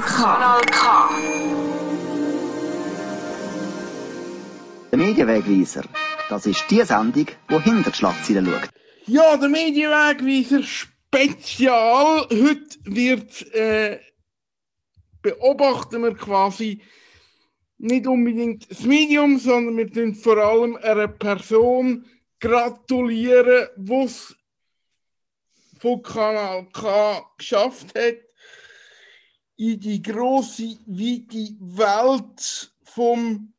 Kanal K. Der Medienwegweiser, das ist die Sendung, die hinter die Schlagzeilen schaut. Ja, der Medienwegweiser Spezial. Heute wird äh, beobachten wir quasi nicht unbedingt das Medium, sondern wir tun vor allem einer Person gratulieren, die es von Kanal K geschafft hat, in die große, weite Welt vom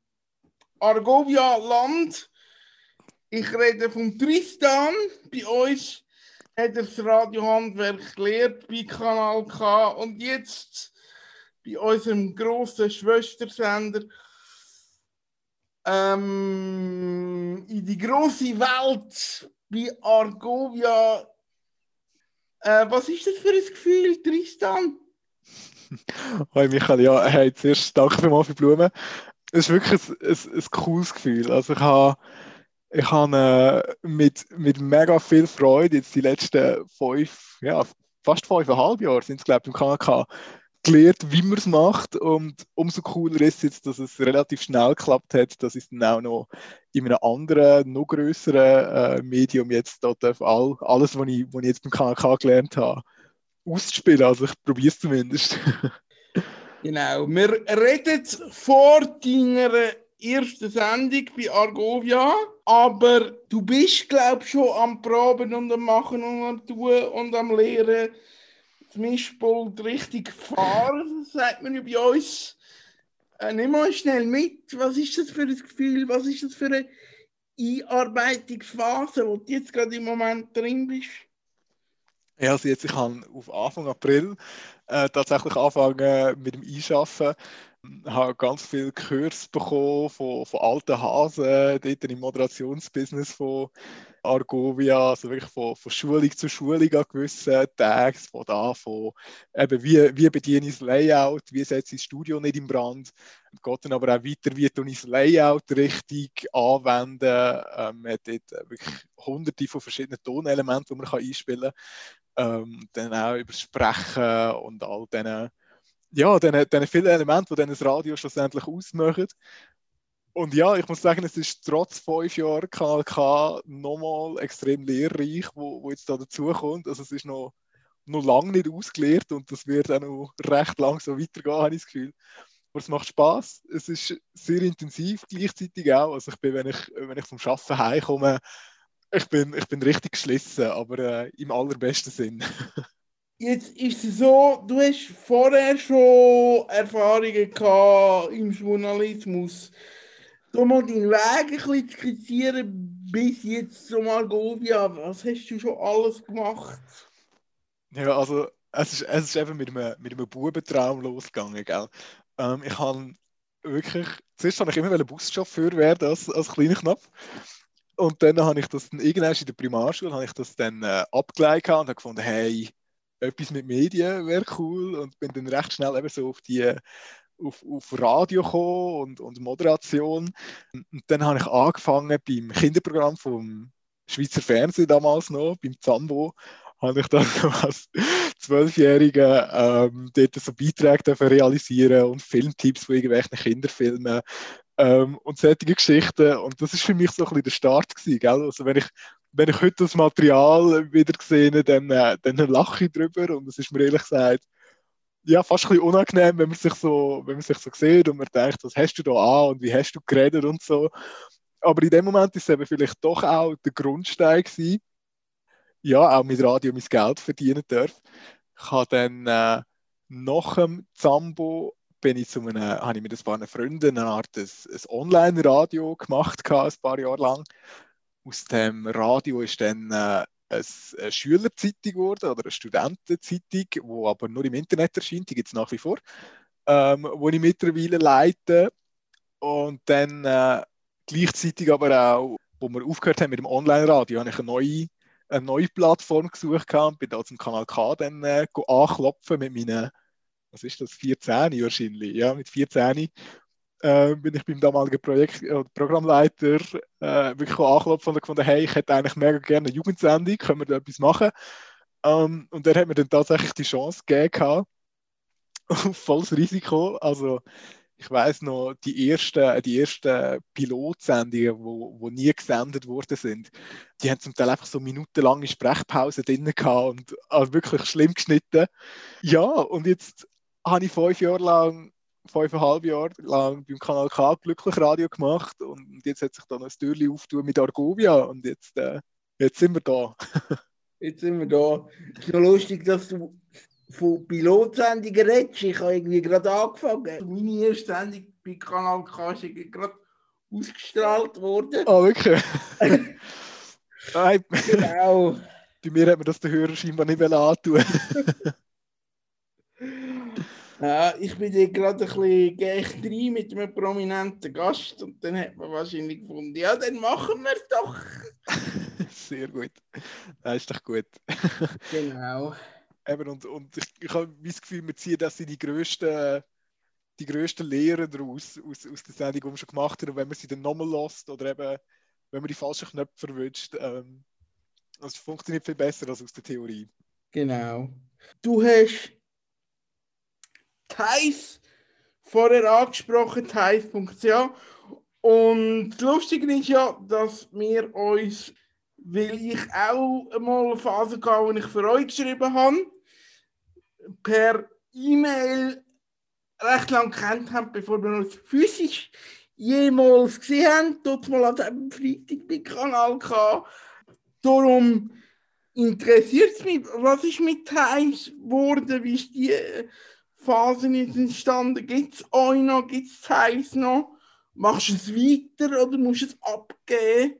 Argovia-Land. Ich rede von Tristan. Bei uns hat er das Radiohandwerk gelehrt bei Kanal K und jetzt bei unserem grossen Schwestersender ähm, in die große Welt bei Argovia. Äh, was ist das für ein Gefühl, Tristan? Hi Michael, ja, hey, zuerst danke vielmals für die Blumen. Es ist wirklich ein, ein, ein cooles Gefühl. Also ich habe ich habe äh, mit, mit mega viel Freude jetzt die letzten fünf, ja, fast fünfeinhalb Jahre sind es, glaube ich, im KNK gelernt, wie man es macht. Und umso cooler ist es jetzt, dass es relativ schnell geklappt hat, dass ich es dann auch noch in einem anderen, noch größeren äh, Medium jetzt dort all, alles, was ich, was ich jetzt beim KNK gelernt habe, auszuspielen. Also ich probiere es zumindest. genau. Wir reden vor deiner ersten Sendung bei Argovia, aber du bist, glaube ich, schon am Proben und am Machen und am Tun und am Lehren das Mischpult richtig fahren, sagt man ja bei uns. Äh, nimm mal schnell mit, was ist das für ein Gefühl, was ist das für eine Einarbeitungsphase, wo du jetzt gerade im Moment drin bist? Ja, also jetzt, ich habe auf Anfang April äh, tatsächlich angefangen mit dem Einschaffen. Ich habe ganz viel Kurs bekommen von, von alten Hasen, dort im Moderationsbusiness von Argovia, also wirklich von, von Schulung zu Schulung an gewissen Tagen, von da, von eben wie, wie bediene ich das Layout, wie setze ich das Studio nicht in Brand, geht dann aber auch weiter, wie tue ich das Layout richtig anwenden, ähm, man hat dort wirklich hunderte von verschiedenen Tonelementen, die man einspielen kann, ähm, dann auch über Sprechen und all diesen ja, diesen vielen Elemente, die dann das Radio schlussendlich ausmachen. Und ja, ich muss sagen, es ist trotz fünf Jahren Kanal K nochmal extrem lehrreich, wo, wo jetzt da dazukommt. Also es ist noch, noch lange nicht ausgelehrt und das wird auch noch recht lang so weitergehen, habe ich das Gefühl. Aber es macht Spaß. Es ist sehr intensiv gleichzeitig auch. Also ich bin, wenn ich, wenn ich vom Arbeiten heimkomme, ich bin, ich bin richtig geschlissen, aber äh, im allerbesten Sinn. Jetzt ist es so, du hast vorher schon Erfahrungen gehabt im Journalismus. Du mal deinen Weg ein bisschen skizzieren bis jetzt zum Argovia. Was hast du schon alles gemacht? Ja, also es ist, es ist eben mit einem, mit einem Bubentraum losgegangen. Gell? Ähm, ich habe wirklich, zuerst wollte ich immer Buschauffeur werden als, als kleiner Knopf. Und dann habe ich das dann irgendwann in der Primarschule habe ich das dann äh, abgeleitet und habe gefunden, hey, etwas mit Medien wäre cool und bin dann recht schnell eben so auf die auf, auf Radio gekommen und, und Moderation. Und dann habe ich angefangen beim Kinderprogramm vom Schweizer Fernsehen damals noch, beim Zambo, habe ich dann als Zwölfjährige ähm, dort so Beiträge realisieren und Filmtipps von irgendwelchen Kinderfilmen ähm, und solche Geschichten. Und das ist für mich so ein bisschen der Start gewesen, gell? Also wenn ich wenn ich heute das Material wieder sehe, dann, äh, dann lache ich drüber und es ist mir ehrlich gesagt ja, fast ein bisschen unangenehm, wenn man sich so, wenn man sich so sieht und man denkt, was hast du da an und wie hast du geredet und so. Aber in dem Moment ist es eben vielleicht doch auch der Grundstein gewesen, ja, auch mit Radio mein Geld verdienen darf. Ich habe dann äh, nach dem Zambo bin ich zu einem, habe ich mit ein paar Freunden eine Art ein, ein Online-Radio gemacht, ein paar Jahre lang aus dem Radio ist dann äh, eine Schülerzeitung geworden oder eine Studentenzeitung, die aber nur im Internet erscheint, die gibt es nach wie vor, ähm, wo ich mittlerweile leite. Und dann äh, gleichzeitig aber auch, wo wir aufgehört haben mit dem Online-Radio, habe ich eine neue, eine neue Plattform gesucht und bin da zum Kanal K dann äh, anklopfen mit meinen, was ist das, 14 wahrscheinlich, ja, mit 14 äh, bin ich beim damaligen Projekt, äh, Programmleiter äh, wirklich angeklopft und gefunden, hey, ich hätte eigentlich mega gerne eine Jugendsendung, können wir da etwas machen? Ähm, und der hat mir dann tatsächlich die Chance gegeben, volles Risiko. Also ich weiß noch, die ersten, die ersten Pilotsendungen, wo, wo nie gesendet worden sind, die haben zum Teil einfach so minutenlange Sprechpausen drin gehabt und also wirklich schlimm geschnitten. Ja, und jetzt habe ich fünf Jahre lang, fünfeinhalb Jahre lang beim Kanal K glücklich Radio gemacht und jetzt hat sich dann ein Türchen aufgetan mit Argovia und jetzt, äh, jetzt sind wir da. jetzt sind wir da. Es ist noch lustig, dass du von Pilotsendungen redest. Ich habe irgendwie gerade angefangen. Meine erste Sendung bei Kanal K ist gerade ausgestrahlt worden. Ah, oh, wirklich? Nein. Genau. Bei mir hat man das den Hörer scheinbar nicht antun. ja, ich bin dir gerade ein bisschen geecht rein mit einem prominenten Gast und dann hat man wahrscheinlich gefunden, ja, dann machen wir es doch. Sehr gut. Das ist doch gut. genau. Eben, und, und ich, ich habe das Gefühl, wir ziehen das in die grössten, die grössten Lehren daraus, aus, aus der Sendung, die wir schon gemacht haben. Und wenn man sie dann nochmal lässt oder eben, wenn man die falschen Knöpfe verwünscht, ähm, das funktioniert viel besser als aus der Theorie. Genau. Du hast Thais vorher angesprochen, Thais.ch. Und das Lustige ist ja, dass wir uns, weil ich auch einmal eine Phase gehe, wo ich für euch geschrieben habe, per E-Mail recht lang kennt haben, bevor wir uns physisch jemals gesehen haben. Dort mal an diesem Freitag bei Kanal K. Darum interessiert es mich, was ist mit Times geworden? Wie ist die Phase entstanden? Gibt es euch noch? Gibt es Times noch? Machst du es weiter oder musst du es abgeben?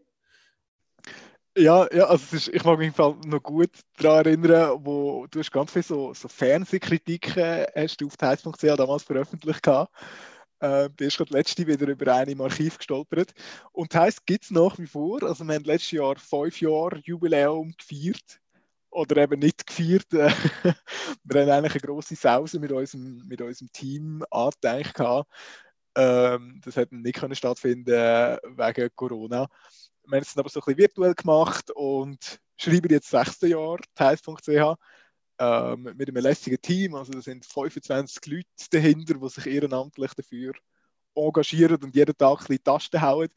Ja, ja also ist, ich mag mich noch gut daran erinnern, wo du hast ganz viele so, so Fernsehkritiken hast du auf Heiz.ch damals veröffentlicht gehabt. Äh, du bist gerade letzte wieder über eine im Archiv gestolpert. Und heißt gibt es nach wie vor. Also wir haben letztes Jahr fünf Jahre Jubiläum gefeiert. Oder eben nicht gefeiert. wir haben eigentlich eine grosse Sause mit unserem, mit unserem Team angedenkt. Ähm, das hätte nicht können stattfinden wegen Corona wir haben es aber so ein bisschen virtuell gemacht und schreiben jetzt sechste Jahr Teils.ch ähm, mit einem lässigen Team. Also da sind 25 Leute dahinter, die sich ehrenamtlich dafür engagieren und jeden Tag ein bisschen Tasten hauen.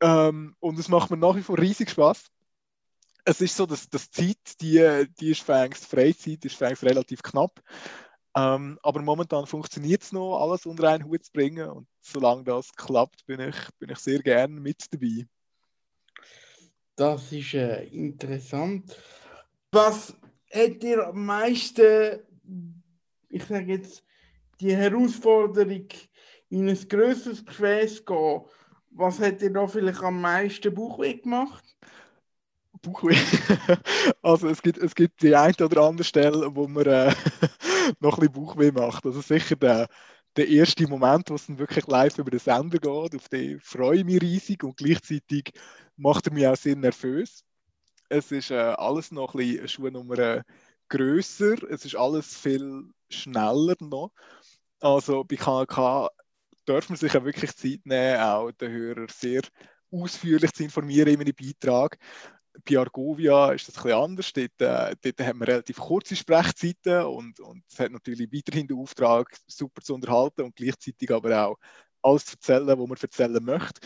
Ähm, und es macht mir nach wie vor riesig Spaß. Es ist so, dass das Zeit, die, die ist fängst Freizeit, ist fängst relativ knapp. Ähm, aber momentan funktioniert es noch, alles unter einen Hut zu bringen. Und solange das klappt, bin ich, bin ich sehr gerne mit dabei. Das ist äh, interessant. Was hat dir am meisten, ich sage jetzt, die Herausforderung in ein größeres Gefäß gehen, was hat dir da vielleicht am meisten Bauchweh gemacht? Bauchweh. Also es gibt, es gibt die eine oder andere Stelle, wo man äh, noch ein bisschen Bauchweh macht. Also sicher der, der erste Moment, wo es dann wirklich live über den Sender geht, auf den freue ich mich riesig und gleichzeitig macht er mich auch sehr nervös. Es ist äh, alles noch ein bisschen eine Schuhnummer grösser, es ist alles viel schneller noch. Also bei KK darf man sich ja wirklich Zeit nehmen, auch den Hörer sehr ausführlich zu informieren in einem Beitrag. Bei Argovia ist das bisschen anders. Dort, äh, dort haben wir relativ kurze Sprechzeiten und, und es hat natürlich weiterhin den Auftrag, super zu unterhalten und gleichzeitig aber auch alles zu erzählen, was man erzählen möchte.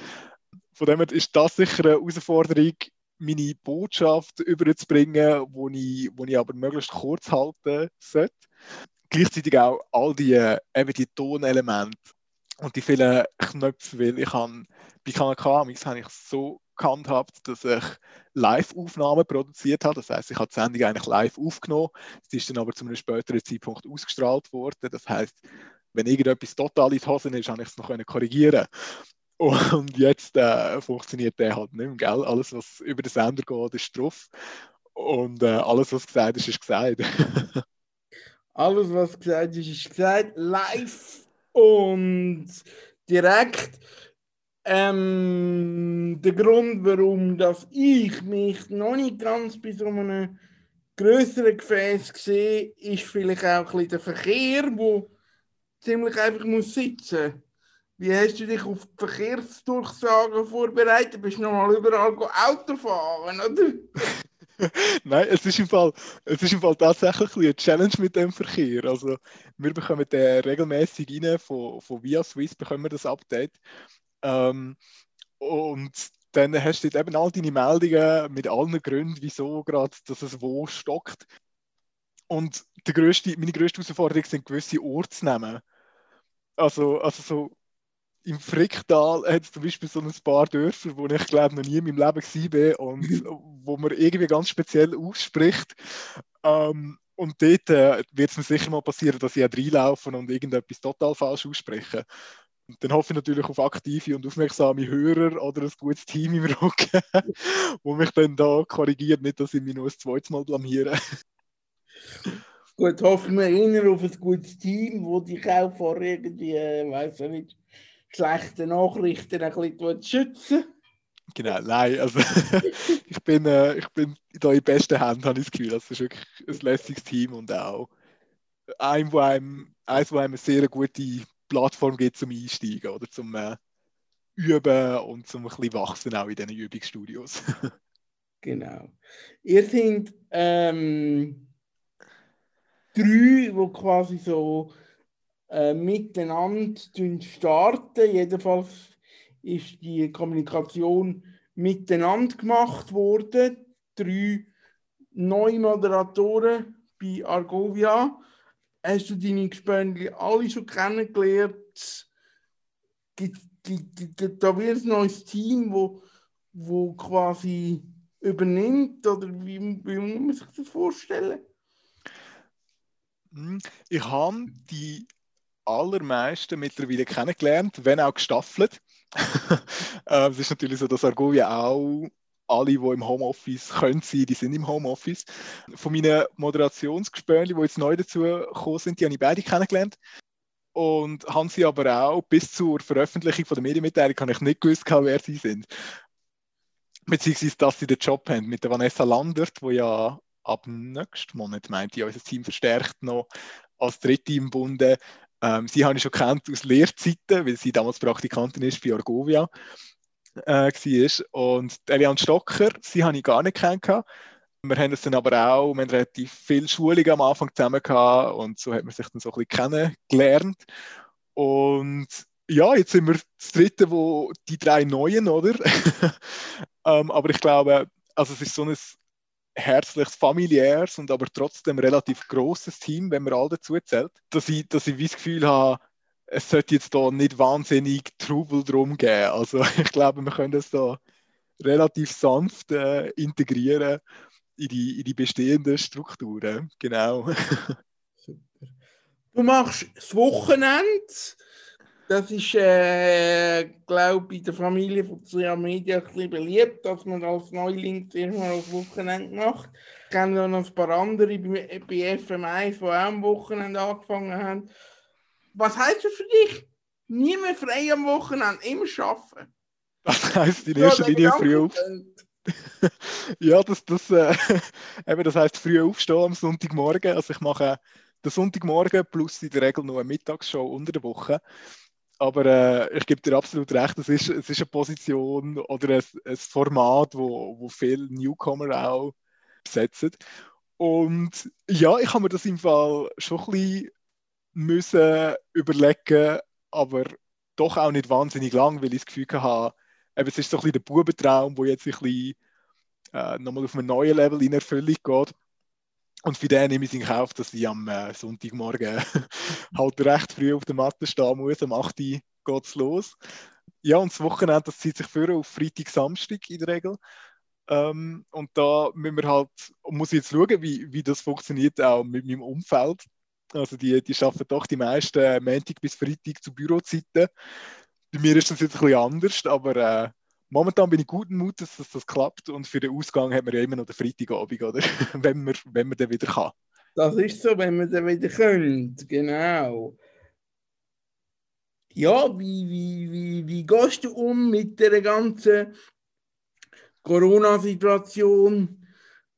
Von dem her ist das sicher eine Herausforderung, meine Botschaft überzubringen, wo ich, wo ich aber möglichst kurz halten sollte. Gleichzeitig auch all die, eben die Tonelemente und die vielen Knöpfe, weil ich habe bei KNK habe ich so gehandhabt, dass ich Live-Aufnahmen produziert habe. Das heißt, ich habe die Sendung eigentlich live aufgenommen. Sie ist dann aber zu einem späteren Zeitpunkt ausgestrahlt worden. Das heißt, wenn irgendetwas total in die Hose ist, habe ich es noch korrigieren und jetzt äh, funktioniert der halt nicht mehr, gell? Alles, was über den Sender geht, ist drauf. Und äh, alles, was gesagt ist, ist gesagt. alles, was gesagt ist, ist gesagt. Live und direkt. Ähm, der Grund, warum dass ich mich noch nicht ganz bei so einem größeren Gefäß sehe, ist vielleicht auch ein bisschen der Verkehr, wo ziemlich einfach muss sitzen. Wie hast du dich auf die Verkehrsdurchsagen vorbereitet? Bist du nochmal überall Auto fahren, oder? Nein, es ist, im Fall, es ist im Fall tatsächlich ein eine Challenge mit dem Verkehr. Also, wir bekommen den regelmäßig rein, von, von Via Swiss bekommen wir das Update. Ähm, und dann hast du eben all deine Meldungen mit allen Gründen, wieso gerade, dass es wo stockt. Und die grösste, meine grösste Herausforderung sind gewisse Ortsnamen. Also, also so im Fricktal hat es zum Beispiel so ein paar Dörfer, wo ich glaube noch nie in meinem Leben war und wo man irgendwie ganz speziell ausspricht. Ähm, und dort äh, wird es mir sicher mal passieren, dass ich auch reinlaufe und irgendetwas total falsch ausspreche. Und dann hoffe ich natürlich auf aktive und aufmerksame Hörer oder ein gutes Team im Rücken, wo mich dann da korrigiert, nicht, dass ich mich noch ein zweites Mal blamiere. Gut, hoffen wir eher auf ein gutes Team, wo dich auch vor irgendwie, äh, weiß ich nicht, schlechten Nachrichten ein bisschen schützen. Genau, nein, also ich bin, äh, ich bin da in besten Händen, habe ich das Gefühl. Das ist wirklich ein lässiges Team und auch ein, wo einem, eins, wo einem eine sehr gute Plattform gibt zum Einsteigen oder zum äh, Üben und zum ein bisschen wachsen auch in diesen Übungsstudios. genau. Ihr seid ähm, drei, die quasi so äh, miteinander starten. Jedenfalls ist die Kommunikation miteinander gemacht worden. Drei neue Moderatoren bei Argovia. Hast du deine Gespönli alle schon kennengelernt? Gibt, gibt, da wird ein neues Team, wo, wo quasi übernimmt? Oder wie, wie muss man sich das vorstellen? Hm, ich habe die allermeisten mittlerweile kennengelernt, wenn auch gestaffelt. Ähm, es ist natürlich so, dass Argovia auch alle, die im Homeoffice können sein, die sind im Homeoffice. Von meinen Moderationsgespönchen, die jetzt neu dazu gekommen sind, die habe ich beide kennengelernt. Und haben sie aber auch bis zur Veröffentlichung von der Medienmitteilung habe ich nicht gewusst, wer sie sind. Beziehungsweise, dass sie den Job haben mit der Vanessa Landert, die ja ab nächsten Monat, meint ich, unser Team verstärkt noch als Dritte im Bunde ähm, sie habe ich schon kennt aus Lehrzeiten, weil sie damals Praktikantin ist bei Argovia äh, war. Und Eliane Stocker, sie habe ich gar nicht kennengelernt. Wir haben es dann aber auch, wir haben relativ viel Schulungen am Anfang zusammen gehabt und so hat man sich dann so ein bisschen kennengelernt. Und ja, jetzt sind wir das dritte, wo die drei Neuen, oder? ähm, aber ich glaube, also es ist so ein herzliches, familiäres und aber trotzdem relativ großes Team, wenn man all dazu zählt, dass ich, dass ich das Gefühl habe, es sollte jetzt da nicht wahnsinnig Trubel drum geben. Also ich glaube, wir können das da relativ sanft äh, integrieren in die, in die bestehenden Strukturen. Genau. Super. Du machst das Wochenende das ist, äh, glaube ich, in der Familie von Zia Media ein bisschen beliebt, dass man als Neuling mal auf Wochenende macht. Ich kenne noch ein paar andere bei, bei FM1, die auch am Wochenende angefangen haben. Was heißt das für dich? Nie mehr frei am Wochenende, immer arbeiten. Das heisst in erster ja, Linie früh auf. ja, das, das, äh, eben, das heisst früh aufstehen am Sonntagmorgen. Also ich mache den Sonntagmorgen plus in der Regel noch eine Mittagsshow unter der Woche. Aber äh, ich gebe dir absolut recht, es ist, es ist eine Position oder ein, ein Format, wo, wo viele Newcomer auch besetzen. Und ja, ich habe mir das im Fall schon ein bisschen müssen überlegen, aber doch auch nicht wahnsinnig lang, weil ich das Gefühl hatte, eben, es ist so ein bisschen der Bubentraum, der jetzt ein bisschen äh, nochmal auf ein neues Level in Erfüllung geht. Und für den nehme ich in Kauf, dass ich am äh, Sonntagmorgen halt recht früh auf der Matte stehen muss. Am 8. Uhr geht es los. Ja, und das Wochenende, das zieht sich für auf Freitag, Samstag in der Regel. Ähm, und da müssen wir halt, muss ich jetzt schauen, wie, wie das funktioniert auch mit meinem Umfeld. Also die, die arbeiten doch die meisten Montag bis Freitag zu Bürozeiten. Bei mir ist das jetzt ein bisschen anders, aber äh, momentan bin ich guten Mutes, dass das klappt und für den Ausgang hat man ja immer noch den Freitagabend, oder? wenn, man, wenn man dann wieder kann. Das ist so, wenn man dann wieder könnt, genau. Ja, wie, wie, wie, wie gehst du um mit der ganzen Corona-Situation,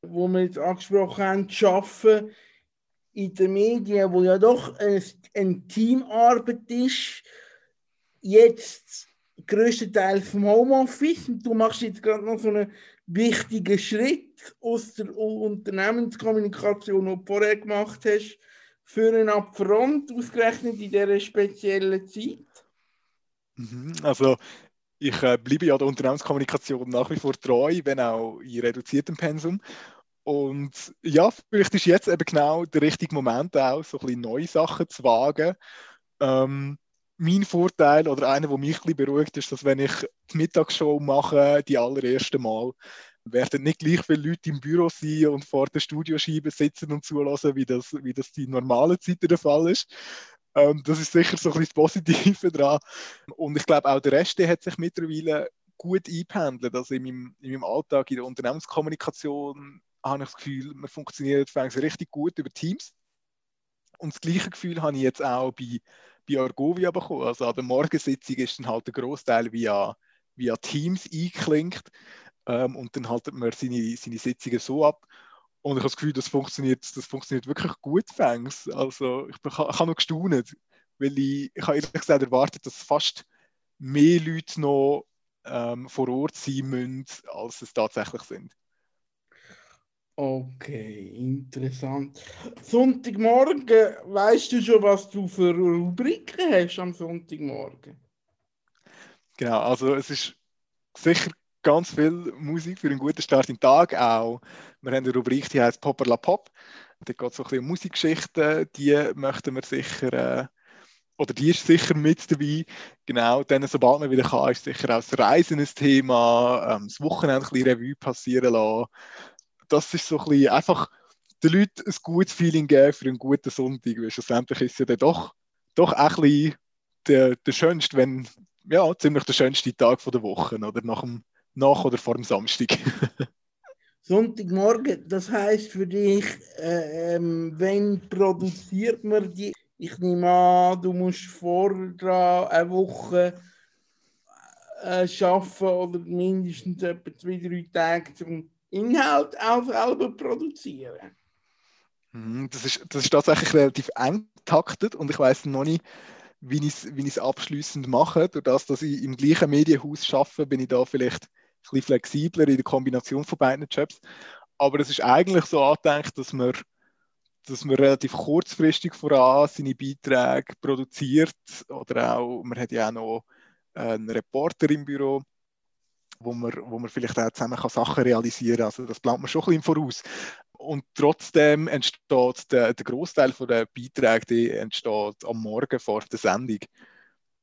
wo wir jetzt angesprochen haben, zu arbeiten in den Medien, wo ja doch eine Teamarbeit ist, jetzt größten Teil vom Homeoffice und du machst jetzt gerade noch so einen wichtigen Schritt, aus der Unternehmenskommunikation, die du vorher gemacht hast, für einen Upfront, ausgerechnet in dieser speziellen Zeit? Mhm, also ich äh, bleibe ja der Unternehmenskommunikation nach wie vor treu, wenn auch in reduziertem Pensum. Und ja, vielleicht ist jetzt eben genau der richtige Moment auch, so ein bisschen neue Sachen zu wagen. Ähm, mein Vorteil oder einer, der mich ein bisschen beruhigt, ist, dass wenn ich die Mittagsshow mache, die allererste Mal, werden nicht gleich viele Leute im Büro sein und vor der Studioscheibe sitzen und zulassen, wie das, wie das die normale Zeit der Fall ist. Ähm, das ist sicher so ein bisschen das Positive daran. Und ich glaube, auch der Rest der hat sich mittlerweile gut eingependelt. Also in meinem, in meinem Alltag, in der Unternehmenskommunikation, habe ich das Gefühl, man funktioniert richtig gut über Teams. Und das gleiche Gefühl habe ich jetzt auch bei, bei Argovia bekommen. Also an der Morgensitzung ist dann halt der Großteil via, via Teams eingeklinkt ähm, und dann haltet man seine, seine Sitzungen so ab. Und ich habe das Gefühl, das funktioniert, das funktioniert wirklich gut fängs. Also ich, ich, ich habe noch gestaunt, weil ich, ich habe ehrlich gesagt erwartet, dass fast mehr Leute noch ähm, vor Ort sein müssen, als es tatsächlich sind. Okay, interessant. Sonntagmorgen, weißt du schon, was du für Rubriken hast am Sonntagmorgen? Genau, also es ist sicher ganz viel Musik für einen guten Start in den Tag auch. Wir haben eine Rubrik, die heißt Popper la Pop. Da geht es so ein bisschen um Musikgeschichten, die möchten wir sicher, äh, oder die ist sicher mit dabei. Genau, dann, sobald man wieder kann, ist sicher auch das Reisen ein Thema, ähm, das Wochenende ein bisschen Revue passieren lassen. Das ist so ein bisschen einfach den Leuten ein gutes Feeling geben für einen guten Sonntag, weil schlussendlich ist es ja dann doch, doch ein bisschen der, der schönste, wenn, ja, ziemlich der schönste Tag der Woche, oder nach dem nach oder vor dem Samstag. Sonntagmorgen, das heißt für dich, äh, ähm, wenn produziert man die? Ich nehme an, du musst vor eine Woche äh, schaffen oder mindestens etwa zwei, drei Tage zum Inhalt auch selber produzieren. Mhm, das ist, das ist tatsächlich relativ eng taktet und ich weiß noch nicht, wie ich es wie abschließend mache. Durch das, dass ich im gleichen Medienhaus arbeite, bin ich da vielleicht bisschen flexibler in der Kombination von beiden Jobs. Aber es ist eigentlich so angedenkt, dass man, dass man relativ kurzfristig voran seine Beiträge produziert. Oder auch, man hat ja auch noch einen Reporter im Büro, wo man, wo man vielleicht auch zusammen kann Sachen realisieren kann. Also das plant man schon ein bisschen voraus. Und trotzdem entsteht der, der Großteil der Beiträge entsteht am Morgen vor der Sendung.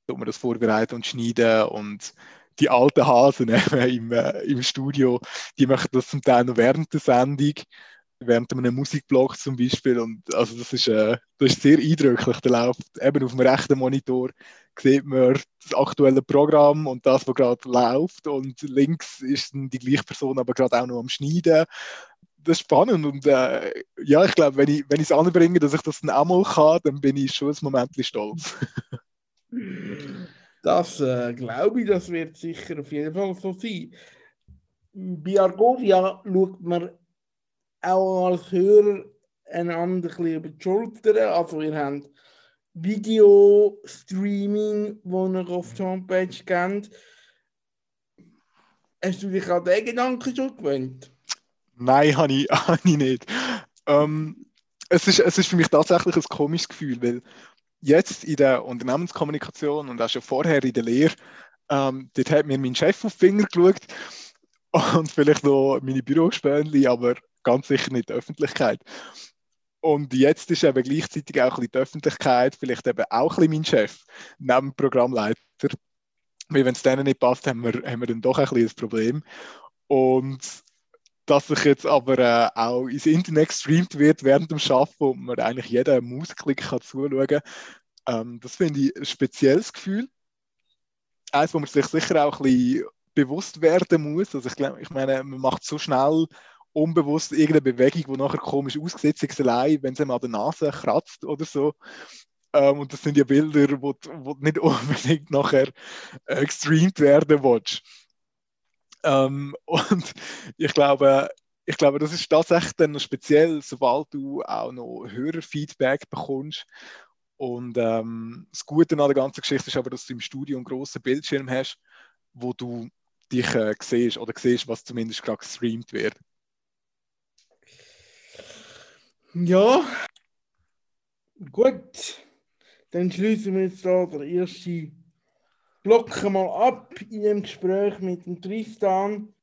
Da man das vorbereiten und schneiden und die alten Hasen im, äh, im Studio, die machen das zum Teil noch während der Sendung, während einem Musikblog zum Beispiel. Und also das ist, äh, das ist sehr eindrücklich. Da läuft eben auf dem rechten Monitor sieht man das aktuelle Programm und das, was gerade läuft. Und links ist die gleiche Person aber gerade auch noch am Schneiden. Das ist spannend und äh, ja, ich glaube, wenn ich es anbringe, dass ich das dann auch mal kann, dann bin ich schon ein Moment stolz. Das äh, glaube ich, das wird sicher auf jeden Fall so sein. Bei Argovia schaut man auch als Hörer einander ein über die Schulter. Also ihr habt Video-Streaming, wo ihr auf der Homepage kennt. Hast du dich an den Gedanken schon gewöhnt? Nein, habe ich, hab ich nicht. Ähm, es, ist, es ist für mich tatsächlich ein komisches Gefühl, weil jetzt in der Unternehmenskommunikation und auch schon vorher in der Lehre, ähm, dort hat mir mein Chef auf die Finger geschaut und vielleicht noch meine Bürospänli, aber ganz sicher nicht die Öffentlichkeit. Und jetzt ist eben gleichzeitig auch die Öffentlichkeit, vielleicht eben auch ein bisschen mein Chef, neben dem Programmleiter. Weil wenn es denen nicht passt, haben wir, haben wir dann doch ein bisschen ein Problem. Und dass sich jetzt aber äh, auch ins Internet gestreamt wird während dem Arbeiten und man eigentlich jeden Mausklick kann zuschauen kann. Ähm, das finde ich ein spezielles Gefühl. Eins, wo man sich sicher auch ein bisschen bewusst werden muss. Also ich, glaub, ich meine, man macht so schnell unbewusst irgendeine Bewegung, die nachher komisch aussieht, sich allein, wenn es einem an der Nase kratzt oder so. Ähm, und das sind ja Bilder, die nicht unbedingt nachher äh, gestreamt werden willst. Ähm, und ich glaube, ich glaube, das ist tatsächlich dann noch speziell, sobald du auch noch Hörerfeedback bekommst. Und ähm, das Gute an der ganzen Geschichte ist aber, dass du im Studio einen grossen Bildschirm hast, wo du dich äh, siehst oder siehst, was zumindest gerade gestreamt wird. Ja, gut. Dann schließen wir jetzt da den ersten Block mal ab in dem Gespräch mit dem Tristan.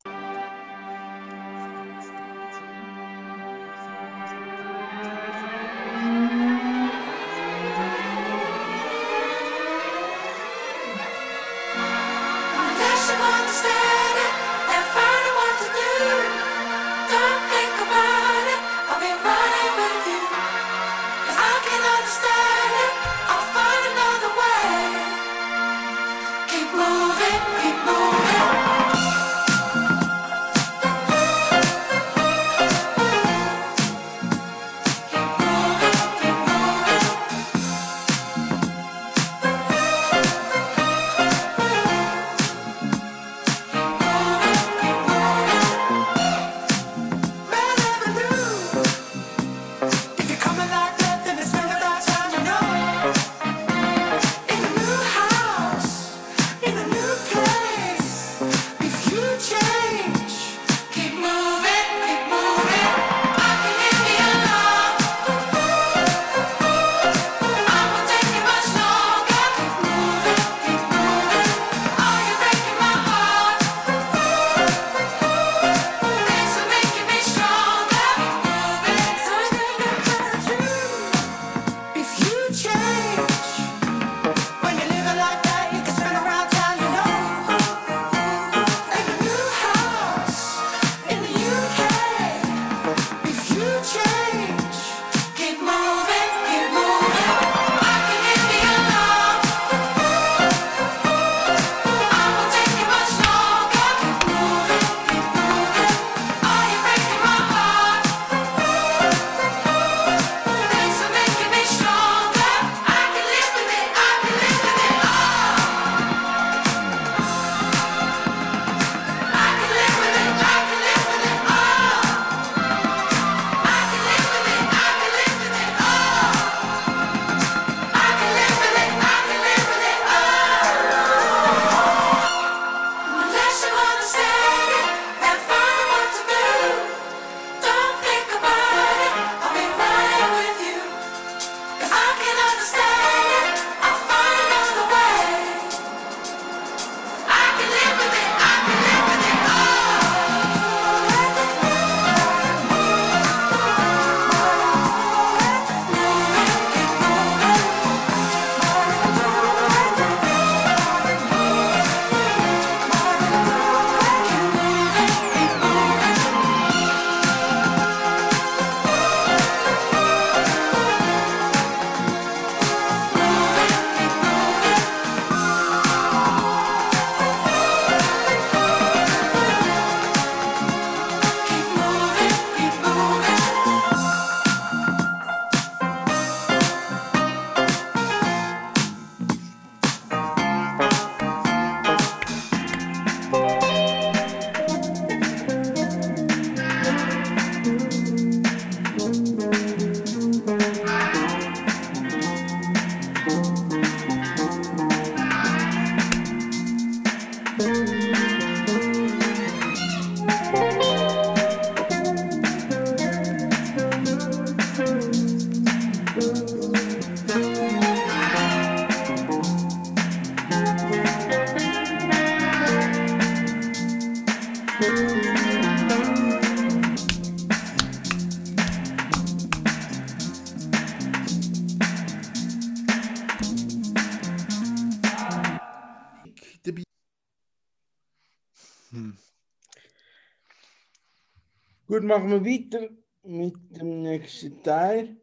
Machen wir weiter mit dem nächsten Teil.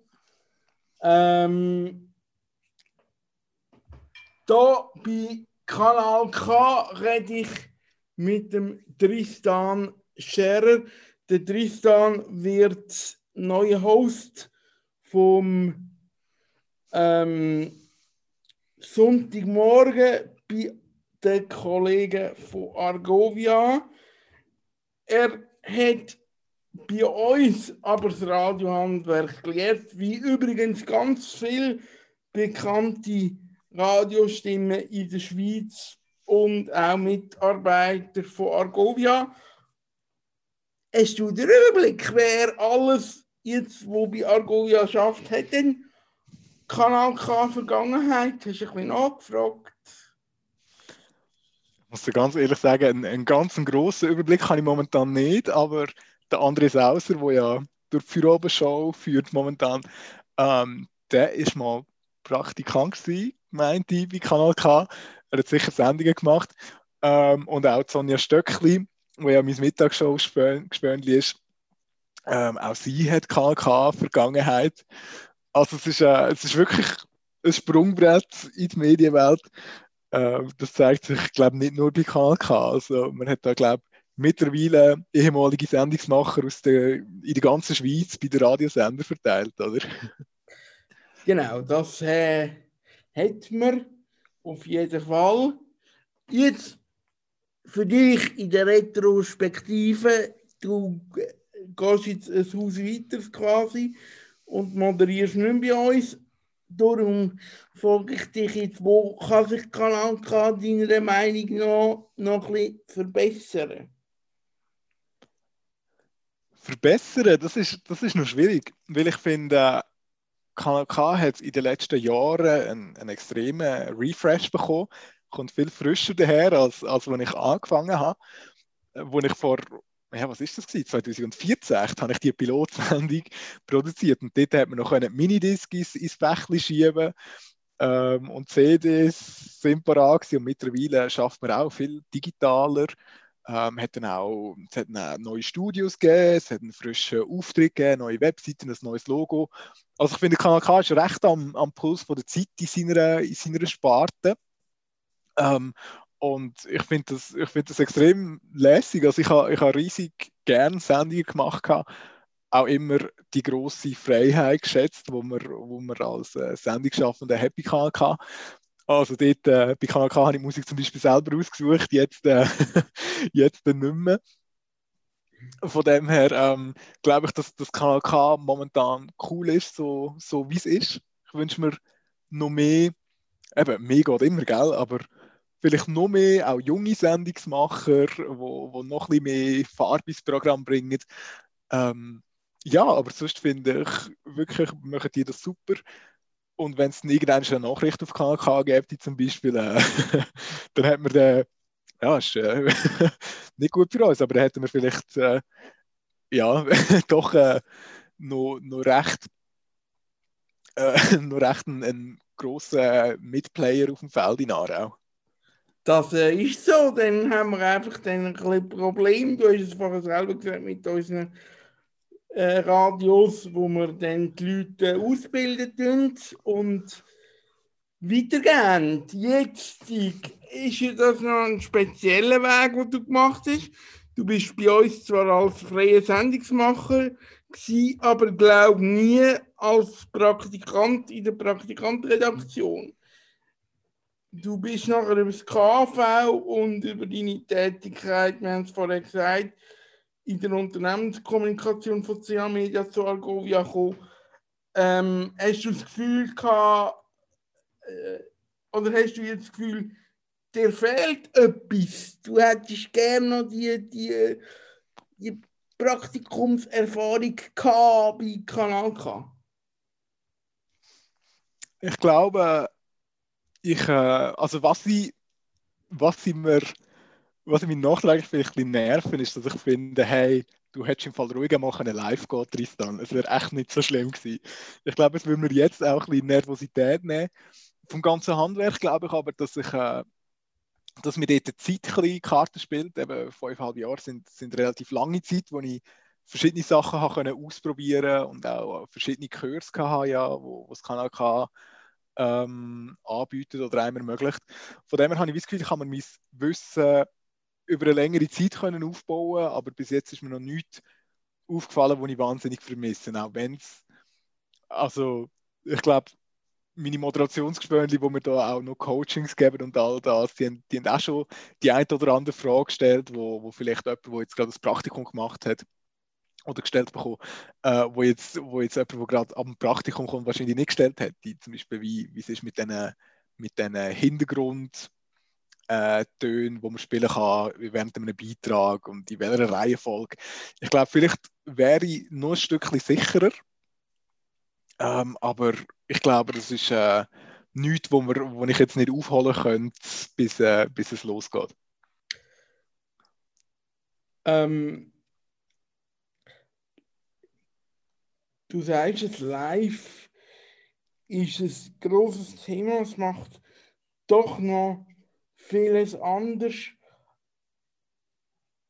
Ähm, da bei Kanal K rede ich mit dem Tristan Scherer. Der Tristan wird neuer Host vom ähm, Sonntagmorgen bei den Kollegen von Argovia. Er hat bei uns aber das Radiohandwerk gelehrt, wie übrigens ganz viele bekannte Radiostimmen in der Schweiz und auch Mitarbeiter von Argovia. Hast du den Überblick, wer alles jetzt, wo bei Argovia schafft, hat denn Kanal K Vergangenheit? Hast du ein bisschen nachgefragt? Ich muss dir ganz ehrlich sagen, einen, einen ganz grossen Überblick habe ich momentan nicht, aber der André Sauser, der ja durch die Feierabendschau führt momentan, ähm, der ist mal Praktikant gewesen, meinte ich, bei Kanal K. Er hat sicher Sendungen gemacht. Ähm, und auch Sonja Stöckli, wo ja mein Mittagsshow gespönt ist, ähm, auch sie hat Kanal K Vergangenheit. Also es ist, äh, es ist wirklich ein Sprungbrett in die Medienwelt. Ähm, das zeigt sich, glaube ich, nicht nur bei Kanal K. Also man hat da, glaube mittlerweile ehemalige Sendungsmacher aus der, in der ganzen Schweiz bei den Radiosender verteilt, oder? Genau, das äh, hat man auf jeden Fall. Jetzt für dich in der Retrospektive, du gehst jetzt ein Haus weiter quasi und moderierst nicht bei uns. Darum frage ich dich jetzt, wo kann sich Kanal K deiner Meinung nach noch ein bisschen verbessern? Verbessern, das ist, das ist noch schwierig, weil ich finde, Kanal hat in den letzten Jahren einen, einen extremen Refresh bekommen, kommt viel frischer daher, als, als als ich angefangen habe. Wo ich vor, ja, was ist das gewesen? 2014 habe ich die Pilotsendung produziert und dort hat man noch Minidisc ins, ins Bächli schieben ähm, und CDs sind parat gewesen. und mittlerweile schafft man auch viel digitaler. Ähm, hat dann auch, es hat dann neue Studios gegeben, es hat einen frischen Auftritt gegeben, neue Webseiten, ein neues Logo. Also ich finde, Kanal K ist recht am, am Puls von der Zeit in seiner, in seiner Sparte. Ähm, und ich finde das, find das extrem lässig. Also ich habe ich ha riesig gerne Sendungen gemacht. Auch immer die große Freiheit geschätzt, wo man, wo man als äh, Sendungsschaffender happy kann. Also dort äh, bei Kanal K habe ich Musik zum Beispiel selber ausgesucht, jetzt, äh, jetzt nicht mehr. Von dem her ähm, glaube ich, dass das Kanal K momentan cool ist, so, so wie es ist. Ich wünsche mir noch mehr, eben, mehr geht immer, gell, aber vielleicht noch mehr auch junge Sendungsmacher, wo, wo noch ein bisschen mehr Farbe ins Programm bringen. Ähm, ja, aber sonst finde ich wirklich, machen die das super. Und wenn es irgendeine eine Nachricht auf Kanal K gibt, zum Beispiel, äh, dann hat man den, ja, ist äh, nicht gut für uns, aber dann hätten wir vielleicht, äh, ja, doch äh, noch, noch recht, äh, noch recht einen, einen grossen Mitplayer auf dem Feld in Aarau. Das äh, ist so, dann haben wir einfach dann ein bisschen Problem. Du hast es vorher selber gesagt mit unseren äh, Radios, wo wir dann die Leute ausbilden und weitergehen. Jetzt ist das noch ein spezieller Weg, den du gemacht hast. Du bist bei uns zwar als freier Sendungsmacher gewesen, aber glaub nie als Praktikant in der Praktikantredaktion. Du bist nachher über das KV und über deine Tätigkeit, wir haben es vorher gesagt, in der Unternehmenskommunikation von CA Media zu Argovia gekommen. Ähm, hast du das Gefühl gehabt, äh, oder hast du jetzt das Gefühl, dir fehlt etwas? Du hättest gerne noch die, die, die Praktikumserfahrung gehabt bei Kanal K. Ich glaube, ich, äh, also was ich, was ich mir, was ich mir nachträglich vielleicht ein bisschen nerven, ist, dass ich finde, hey, du hättest im Fall ruhiger mal können live gehen, Tristan. Es wäre echt nicht so schlimm gewesen. Ich glaube, es würde mir jetzt auch ein bisschen Nervosität nehmen. Vom ganzen Handwerk glaube ich aber, dass ich, äh, dass mir dort die Zeit ein bisschen Karten spielt. Eben fünfeinhalb Jahre sind, sind relativ lange Zeit, wo ich verschiedene Sachen habe können ausprobieren und auch verschiedene Kurse hatte, ja, wo, wo das Kanal kann ähm, anbietet oder einem ermöglicht. Von dem her habe ich das Gefühl, ich kann mir mein Wissen über eine längere Zeit können aufbauen aber bis jetzt ist mir noch nichts aufgefallen, wo ich wahnsinnig vermisse. Auch wenn es, also ich glaube, meine Moderationsgespönli, wo mir da auch noch Coachings geben und all das, die, haben, die haben auch schon die eine oder andere Frage gestellt, wo, wo vielleicht jemand, der jetzt gerade das Praktikum gemacht hat, oder gestellt bekommen, äh, wo, jetzt, wo jetzt jemand, der gerade am Praktikum kommt, wahrscheinlich nicht gestellt hätte. Zum Beispiel, wie, wie es ist mit diesen mit Hintergrund, äh, Töne, die man spielen kann während einem Beitrag und in welcher Reihenfolge. Ich glaube, vielleicht wäre ich noch ein Stückchen sicherer, ähm, aber ich glaube, das ist äh, nichts, wo, wir, wo ich jetzt nicht aufholen könnte, bis, äh, bis es losgeht. Ähm, du sagst es live ist ein großes Thema. Es macht doch noch vieles anders,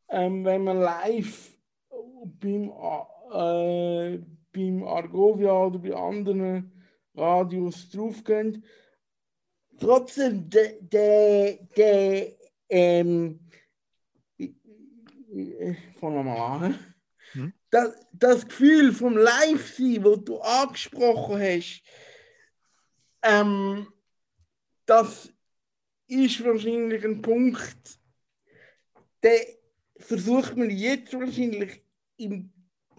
ähm, wenn man live beim, äh, beim Argovia oder bei anderen Radios draufgeht. Trotzdem, der, der, der ähm, ich, ich fange mal an. Hm? Das, das Gefühl vom Live-Sein, das du angesprochen hast, ähm, das ist wahrscheinlich ein Punkt, der versucht man jetzt wahrscheinlich im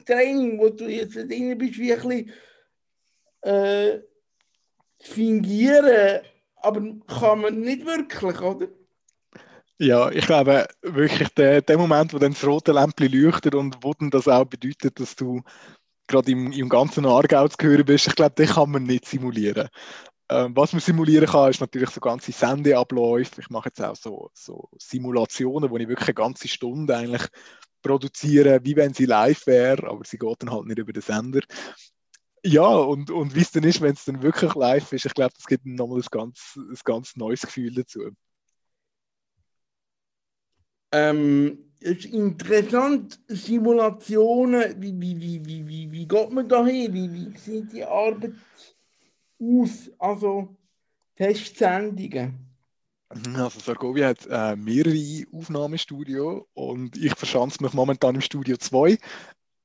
Training, wo du jetzt drin bist, wirklich äh, fingieren, aber kann man nicht wirklich, oder? Ja, ich glaube wirklich, der, der Moment, wo dann das rote Lämpchen leuchtet und wo dann das auch bedeutet, dass du gerade im, im ganzen Aargau zu hören bist, ich glaube, den kann man nicht simulieren. Ähm, was man simulieren kann, ist natürlich so ganze Sendeabläufe. Ich mache jetzt auch so, so Simulationen, wo ich wirklich eine ganze Stunde eigentlich produziere, wie wenn sie live wäre, aber sie geht dann halt nicht über den Sender. Ja, und, und wie es dann ist, wenn es dann wirklich live ist, ich glaube, das gibt nochmal ein ganz, ein ganz neues Gefühl dazu. Ähm, es ist interessant, Simulationen, wie, wie, wie, wie, wie, wie geht man da hin? Wie, wie sieht die Arbeit aus? Also Testsendungen. Also Sargovia hat äh, mehrere Aufnahmestudio und ich verschanze mich momentan im Studio 2.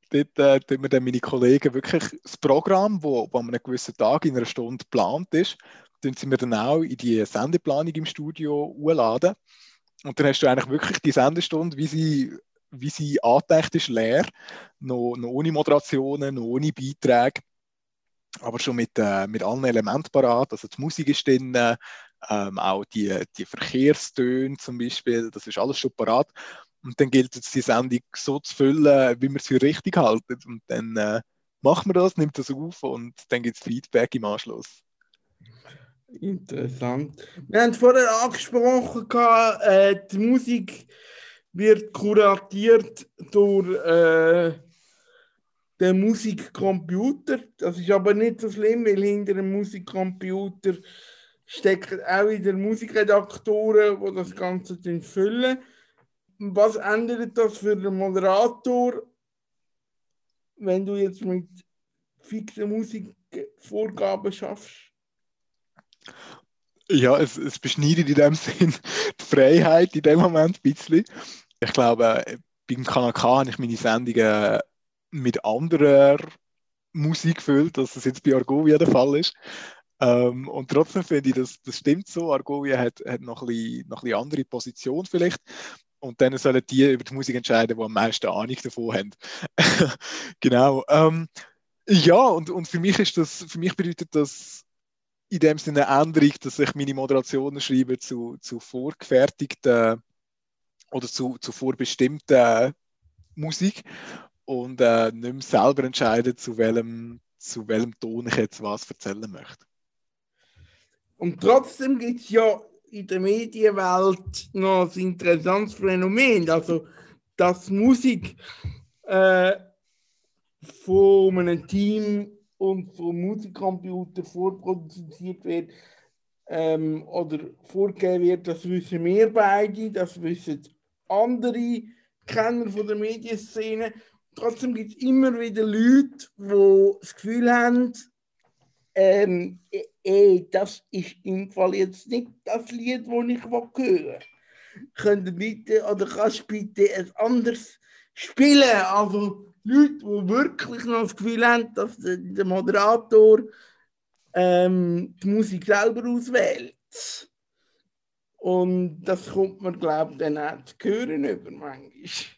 Dort äh, tun mir dann meine Kollegen wirklich das Programm, wo an einem gewissen Tag in einer Stunde geplant ist, tun sie mir dann auch in die Sendeplanung im Studio hochladen. Und dann hast du eigentlich wirklich die Sendestunde, wie sie, wie sie angedacht ist, leer, noch, noch ohne Moderationen, noch ohne Beiträge, aber schon mit, äh, mit allen Elementen parat. Also die Musik ist drin, ähm, auch die, die Verkehrstöne zum Beispiel, das ist alles schon parat. Und dann gilt es, die Sendung so zu füllen, wie wir es für richtig halten. Und dann äh, machen wir das, nimmt das auf und dann gibt es Feedback im Anschluss. Interessant. Wir haben vorher angesprochen, äh, die Musik wird kuratiert durch äh, den Musikcomputer. Das ist aber nicht so schlimm, weil hinter dem Musikcomputer stecken auch wieder Musikredaktoren, die das Ganze füllen. Was ändert das für den Moderator, wenn du jetzt mit fixen Musikvorgaben schaffst? Ja, es, es beschneidet in dem Sinn die Freiheit in dem Moment ein bisschen. Ich glaube, beim KNK habe ich meine Sendungen mit anderer Musik gefüllt, als das jetzt bei Argovia der Fall ist. Ähm, und trotzdem finde ich, das, das stimmt so. Argovia hat, hat noch, ein bisschen, noch ein andere Position vielleicht. Und dann sollen die über die Musik entscheiden, die am meisten Ahnung davon haben. genau. Ähm, ja, und, und für mich ist das, für mich bedeutet das in dem Sinne eine Änderung, dass ich meine Moderationen schreibe zu, zu vorgefertigten oder zu, zu vorbestimmten Musik und äh, nicht mehr selber entscheiden, zu welchem, zu welchem Ton ich jetzt was erzählen möchte. Und trotzdem gibt es ja in der Medienwelt noch ein interessantes Phänomen, also dass Musik äh, von einem Team und vom Musikcomputer vorproduziert wird ähm, oder vorgegeben wird, das wissen wir beide, das wissen andere Kenner von der Medienszene. Trotzdem gibt es immer wieder Leute, die das Gefühl haben, ähm, ey, das ist im Fall jetzt nicht das Lied, das ich hören will. Könnt ihr bitte, oder kannst du bitte ein anderes spielen? Also Leute, die wirklich noch das Gefühl haben, dass der, der Moderator ähm, die Musik selber auswählt. Und das kommt man, glaube ich, dann auch zu hören über manchmal.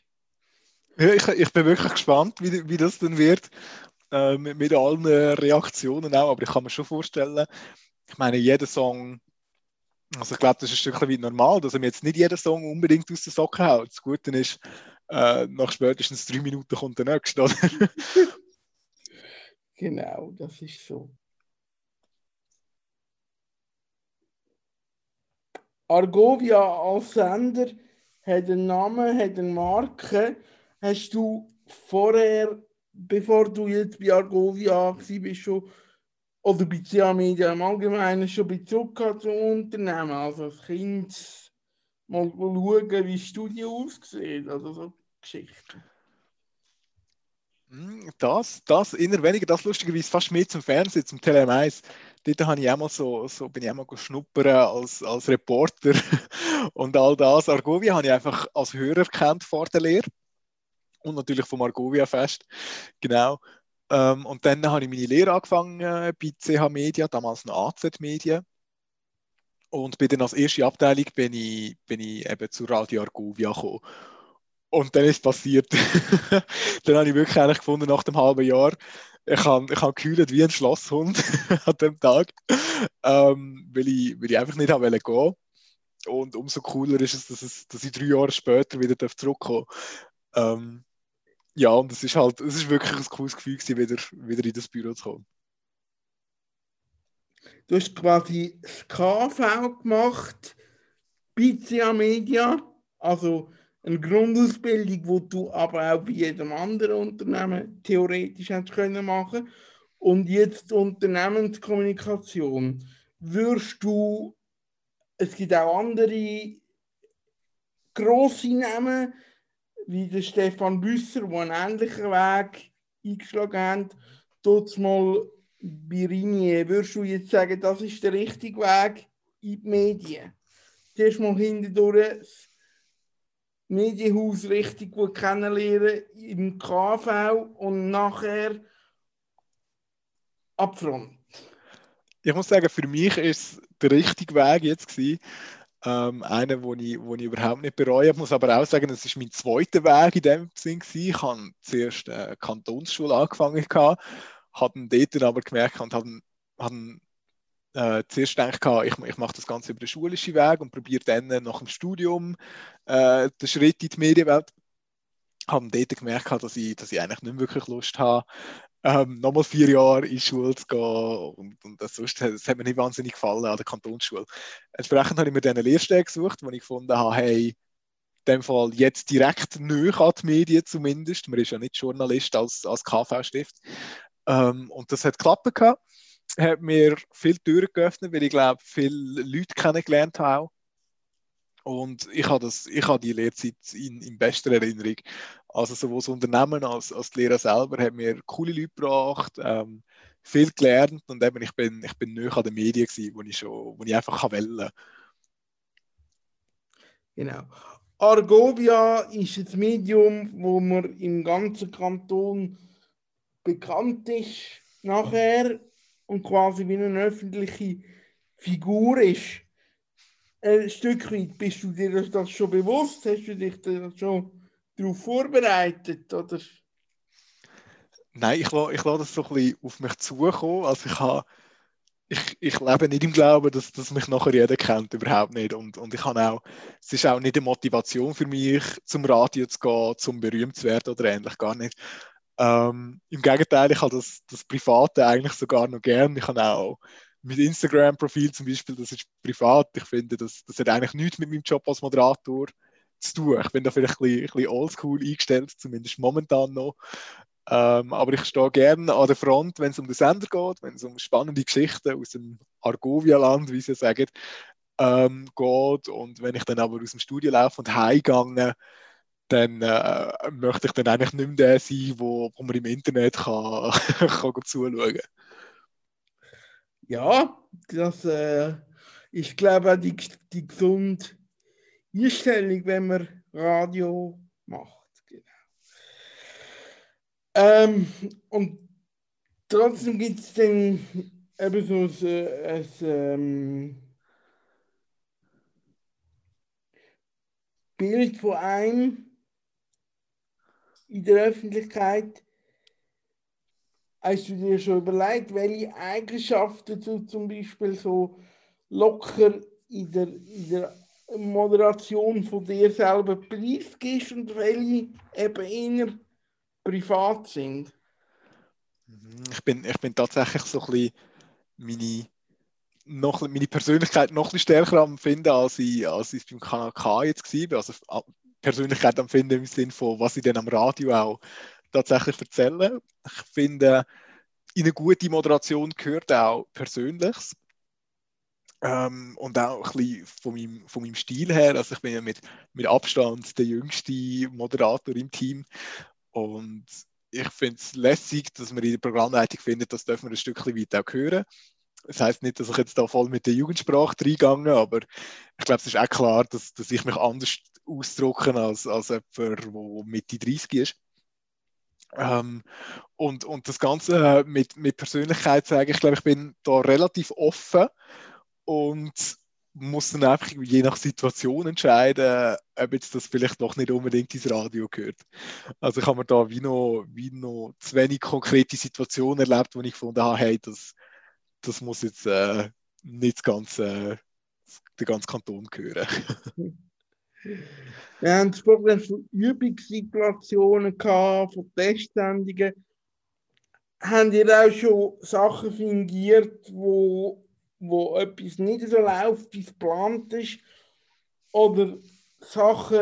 Ja, ich, ich bin wirklich gespannt, wie, wie das dann wird. Äh, mit, mit allen Reaktionen auch. Aber ich kann mir schon vorstellen, ich meine, jeder Song Also ich glaube, das ist ein Stück weit normal, dass mir jetzt nicht jeden Song unbedingt aus den Socken haut. Das Gute ist, äh, nach spätestens drei Minuten kommt der nächste, oder? Genau, das ist so. Argovia als Sender hat einen Namen, hat eine Marke. Hast du vorher, bevor du jetzt bei Argovia warst, schon, oder bei CA Media im Allgemeinen, schon Bezug gehabt zum Unternehmen? Also als Kind mal schauen, wie das Studio aussieht oder so Geschichten. Hm, Das, das, inner weniger, das lustigerweise fast mehr zum Fernsehen, zum TLM1. Dort habe ich auch mal so, so bin ich auch mal schnuppern als, als Reporter und all das. Argovia habe ich einfach als Hörer kennt vor der Lehre und natürlich vom Argovia Fest, genau. Ähm, und dann habe ich meine Lehre angefangen äh, bei CH Media, damals noch AZ Media. Und bin dann als erste Abteilung bin ich, bin ich eben zu Radio Argovia gekommen. Und dann ist es passiert. dann habe ich wirklich eigentlich gefunden, nach dem halben Jahr, ich habe ich hab gekühlt wie ein Schlosshund an dem Tag, ähm, weil, ich, weil ich einfach nicht habe gehen Und umso cooler ist es, dass, es, dass ich drei Jahre später wieder zurückkommen darf. Ähm, ja, und es ist halt, es ist wirklich ein cooles Gefühl, gewesen, wieder, wieder in das Büro zu kommen. Du hast quasi das KV gemacht, CA Media, also eine Grundausbildung, die du aber auch bei jedem anderen Unternehmen theoretisch hättest können machen Und jetzt Unternehmenskommunikation. Würdest du, es gibt auch andere grosse Namen, wie der Stefan Büsser, die einen ähnlichen Weg eingeschlagen haben, dort mal bei Rini, würdest du jetzt sagen, das ist der richtige Weg in die Medien? Zuerst mal hindurch das Medienhaus richtig gut kennenlernen im KV und nachher ab Front. Ich muss sagen, für mich ist der richtige Weg jetzt gewesen. Ähm, einer, wo ich, wo ich überhaupt nicht bereue. Ich muss aber auch sagen, es ist mein zweiter Weg in dem Sinn. Ich habe zuerst eine Kantonsschule angefangen, gehabt, habe dann dort aber gemerkt und habe, habe äh, zuerst gedacht, ich, ich mache das Ganze über den schulischen Weg und probiere dann nach dem Studium äh, den Schritt in die Medienwelt. Habe dort gemerkt, dass ich, dass ich eigentlich nicht wirklich Lust habe, ähm, nochmal vier Jahre in die Schule zu gehen. Und, und das, sonst, das hat mir nicht wahnsinnig gefallen an der Kantonsschule. Entsprechend habe ich mir dann eine Lehrstelle gesucht, wo ich gefunden habe, hey, in dem Fall jetzt direkt näher an die Medien zumindest. Man ist ja nicht Journalist als, als KV-Stift. Ähm, und das hat geklappt gehabt. Hat mir viele Türen geöffnet, weil ich glaube, viele Leute kennengelernt habe. Und ich habe, das, ich habe die Lehrzeit in, in bester Erinnerung. Also sowohl das Unternehmen als, als die Lehrer selber haben mir coole Leute gebracht, ähm, viel gelernt und eben ich bin, ich bin näher an den Medien gewesen, wo ich, schon, wo ich einfach kann wählen Genau. Argovia ist ein Medium, wo man im ganzen Kanton bekannt ist nachher und quasi wie eine öffentliche Figur ist. Ein Stück weit bist du dir das schon bewusst? Hast du dich da schon darauf vorbereitet? Oder? Nein, ich lasse, ich das so ein bisschen auf mich zukommen. Also ich, habe, ich, ich lebe nicht im Glauben, dass, dass mich nachher jeder kennt, überhaupt nicht. Und, und ich habe auch, es ist auch nicht eine Motivation für mich, zum Radio zu gehen, zum berühmt zu werden oder ähnlich, gar nicht. Ähm, Im Gegenteil, ich habe das, das Private eigentlich sogar noch gern. Ich habe auch mit Instagram-Profil zum Beispiel, das ist privat. Ich finde, das, das hat eigentlich nichts mit meinem Job als Moderator zu tun. Ich bin da vielleicht ein bisschen, bisschen oldschool eingestellt, zumindest momentan noch. Ähm, aber ich stehe gerne an der Front, wenn es um den Sender geht, wenn es um spannende Geschichten aus dem Argovia-Land, wie sie sagen, ähm, geht. Und wenn ich dann aber aus dem Studio laufe und heimgehe, dann äh, möchte ich dann eigentlich nicht mehr der sein, wo, wo man im Internet kann, kann zuschauen kann. Ja, das äh, ich glaube die, die gesunde Einstellung, wenn man Radio macht. Genau. Ähm, und trotzdem gibt es dann eben so ein, äh, ein ähm, Bild von einem in der Öffentlichkeit. Hast du dir schon überlegt, welche Eigenschaften du zum Beispiel so locker in der, in der Moderation von dir selber preisgibst und welche eben eher privat sind. Mhm, Ich bin, ich bin tatsächlich so ein bisschen meine, noch, meine Persönlichkeit noch ein stärker am finden, als ich, als ich beim Kanal K jetzt war. Also a- Persönlichkeit am finden im Sinne von, was ich dann am Radio auch tatsächlich erzähle. Ich finde, in eine gute Moderation gehört auch Persönliches. Ähm, und auch ein bisschen von meinem, von meinem Stil her. Also ich bin ja mit, mit Abstand der jüngste Moderator im Team. Und ich finde es lässig, dass man in der Programmleitung findet, das dürfen wir ein Stückchen weit auch hören. Das heißt nicht, dass ich jetzt da voll mit der Jugendsprache reingehe, aber ich glaube, es ist auch klar, dass, dass ich mich anders ausdrücke als, als jemand, der Mitte 30 ist. Ähm, und, und das Ganze mit, mit Persönlichkeit sagen, ich glaube, ich bin da relativ offen und muss dann einfach je nach Situation entscheiden, ob jetzt das vielleicht doch nicht unbedingt ins Radio gehört. Also ich habe mir da wie noch, wie noch zu wenig konkrete Situationen erlebt, wo ich gefunden habe, hey, das, das muss jetzt äh, nicht ganz, äh, der ganze Kanton gehören. Wir haben gesprochen von Übungssituationen von Testsendungen. Habt ihr auch schon Sachen fingiert, wo, wo etwas nicht so läuft, wie es geplant ist? Oder Sachen,